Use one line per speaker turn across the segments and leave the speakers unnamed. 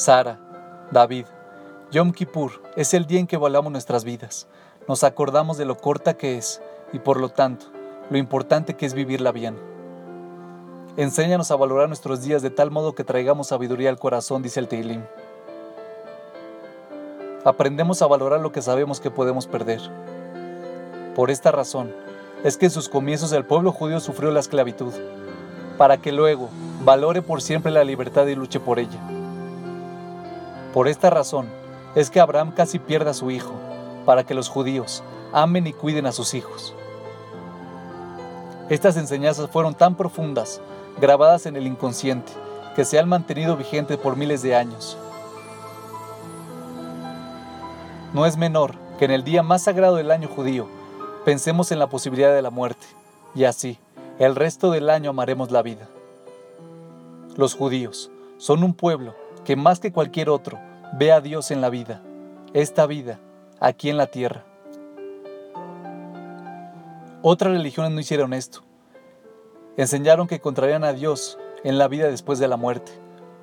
Sara, David, Yom Kippur es el día en que volamos nuestras vidas. Nos acordamos de lo corta que es y por lo tanto, lo importante que es vivirla bien. Enséñanos a valorar nuestros días de tal modo que traigamos sabiduría al corazón, dice el Teilim. Aprendemos a valorar lo que sabemos que podemos perder. Por esta razón, es que en sus comienzos el pueblo judío sufrió la esclavitud, para que luego valore por siempre la libertad y luche por ella. Por esta razón, es que Abraham casi pierde a su hijo, para que los judíos amen y cuiden a sus hijos. Estas enseñanzas fueron tan profundas, grabadas en el inconsciente, que se han mantenido vigentes por miles de años. No es menor que en el día más sagrado del año judío pensemos en la posibilidad de la muerte, y así, el resto del año amaremos la vida. Los judíos son un pueblo que más que cualquier otro Ve a Dios en la vida, esta vida, aquí en la tierra. Otras religiones no hicieron esto. Enseñaron que encontrarían a Dios en la vida después de la muerte,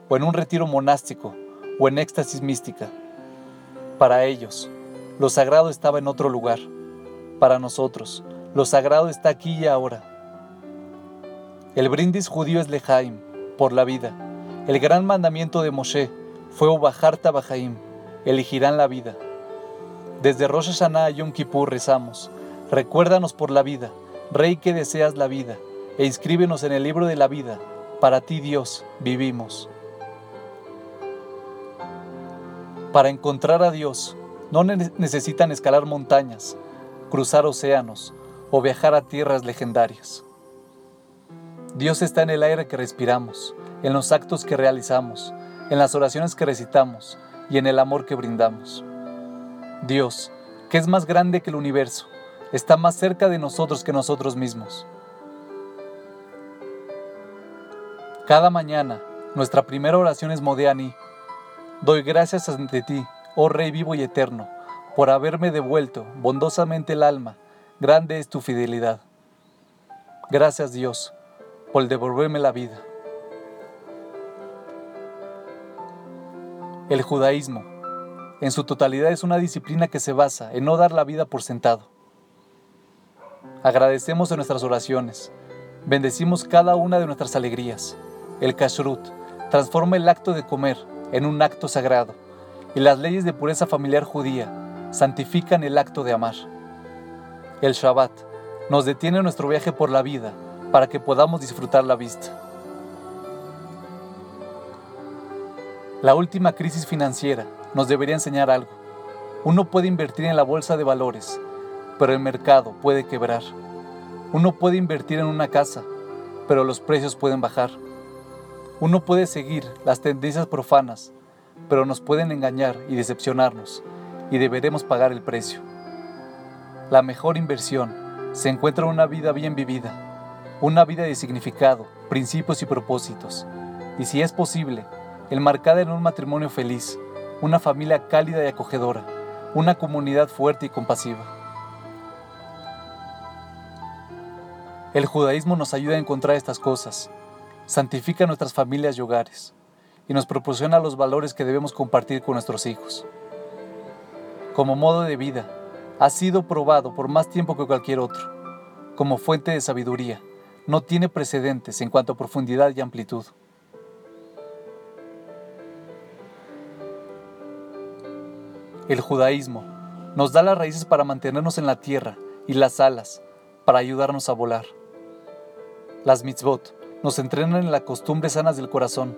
o en un retiro monástico, o en éxtasis mística. Para ellos, lo sagrado estaba en otro lugar. Para nosotros, lo sagrado está aquí y ahora. El brindis judío es lejaim, por la vida, el gran mandamiento de Moshe, fue Ubajarta Bajaim, elegirán la vida. Desde Rosh Hashanah a Yom Kippur rezamos, recuérdanos por la vida, Rey que deseas la vida, e inscríbenos en el libro de la vida, para ti Dios vivimos. Para encontrar a Dios, no necesitan escalar montañas, cruzar océanos o viajar a tierras legendarias. Dios está en el aire que respiramos, en los actos que realizamos, en las oraciones que recitamos y en el amor que brindamos. Dios, que es más grande que el universo, está más cerca de nosotros que nosotros mismos. Cada mañana, nuestra primera oración es Modiani. Doy gracias ante ti, oh Rey vivo y eterno, por haberme devuelto bondosamente el alma. Grande es tu fidelidad. Gracias Dios, por devolverme la vida. El judaísmo, en su totalidad, es una disciplina que se basa en no dar la vida por sentado. Agradecemos en nuestras oraciones, bendecimos cada una de nuestras alegrías. El kashrut transforma el acto de comer en un acto sagrado y las leyes de pureza familiar judía santifican el acto de amar. El Shabbat nos detiene nuestro viaje por la vida para que podamos disfrutar la vista. La última crisis financiera nos debería enseñar algo. Uno puede invertir en la bolsa de valores, pero el mercado puede quebrar. Uno puede invertir en una casa, pero los precios pueden bajar. Uno puede seguir las tendencias profanas, pero nos pueden engañar y decepcionarnos, y deberemos pagar el precio. La mejor inversión se encuentra en una vida bien vivida, una vida de significado, principios y propósitos, y si es posible, enmarcada en un matrimonio feliz, una familia cálida y acogedora, una comunidad fuerte y compasiva. El judaísmo nos ayuda a encontrar estas cosas, santifica nuestras familias y hogares, y nos proporciona los valores que debemos compartir con nuestros hijos. Como modo de vida, ha sido probado por más tiempo que cualquier otro. Como fuente de sabiduría, no tiene precedentes en cuanto a profundidad y amplitud. El judaísmo nos da las raíces para mantenernos en la tierra y las alas para ayudarnos a volar. Las mitzvot nos entrenan en las costumbres sanas del corazón.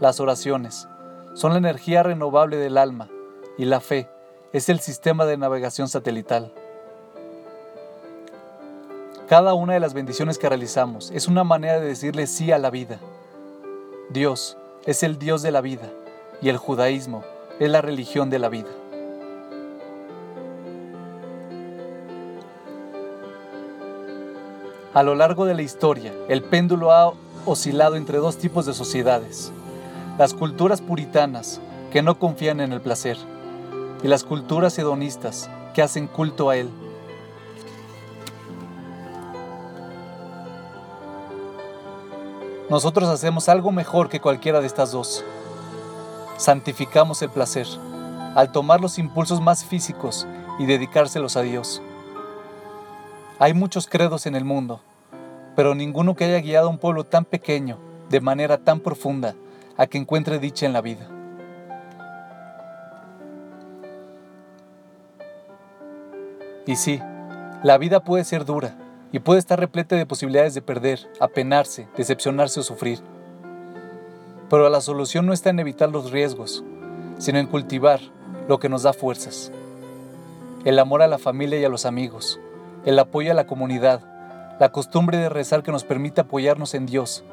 Las oraciones son la energía renovable del alma y la fe es el sistema de navegación satelital. Cada una de las bendiciones que realizamos es una manera de decirle sí a la vida. Dios es el Dios de la vida y el judaísmo es la religión de la vida. A lo largo de la historia, el péndulo ha oscilado entre dos tipos de sociedades. Las culturas puritanas, que no confían en el placer, y las culturas hedonistas, que hacen culto a él. Nosotros hacemos algo mejor que cualquiera de estas dos. santificamos el placer al tomar los impulsos más físicos y dedicárselos a Dios. Hay muchos credos en el mundo, pero ninguno que haya guiado a un pueblo tan pequeño de manera tan profunda a que encuentre dicha en la vida. Y sí, la vida puede ser dura y puede estar repleta de posibilidades de perder, apenarse, decepcionarse o sufrir. Pero la solución no está en evitar los riesgos, sino en cultivar lo que nos da fuerzas. El amor a la familia y a los amigos, el apoyo a la comunidad, la costumbre de rezar que nos permite apoyarnos en Dios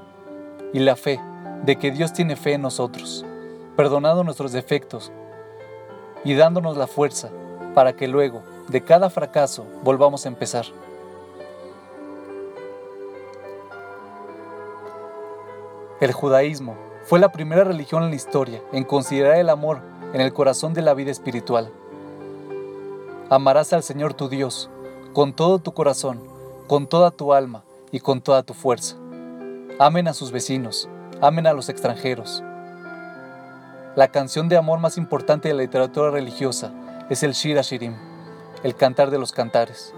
y la fe de que Dios tiene fe en nosotros, perdonando nuestros defectos y dándonos la fuerza para que luego, de cada fracaso, volvamos a empezar. El judaísmo fue la primera religión en la historia en considerar el amor en el corazón de la vida espiritual. Amarás al Señor tu Dios con todo tu corazón, con toda tu alma y con toda tu fuerza. Amen a sus vecinos, amen a los extranjeros. La canción de amor más importante de la literatura religiosa es el Shira Shirim, el cantar de los cantares.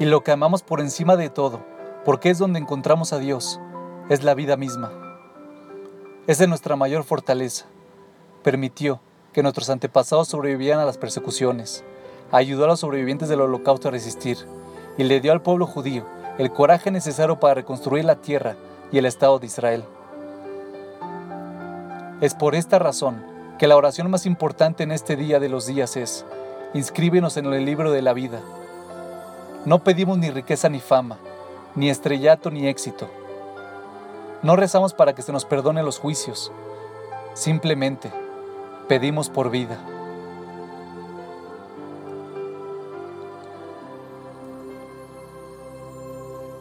Y lo que amamos por encima de todo, porque es donde encontramos a Dios, es la vida misma. Es de nuestra mayor fortaleza. Permitió que nuestros antepasados sobrevivieran a las persecuciones, ayudó a los sobrevivientes del holocausto a resistir y le dio al pueblo judío el coraje necesario para reconstruir la tierra y el Estado de Israel. Es por esta razón que la oración más importante en este día de los días es, inscríbenos en el libro de la vida no pedimos ni riqueza ni fama, ni estrellato ni éxito. No rezamos para que se nos perdone los juicios. Simplemente pedimos por vida.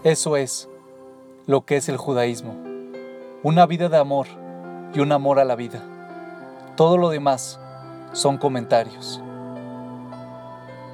Eso es lo que es el judaísmo. Una vida de amor y un amor a la vida. Todo lo demás son comentarios.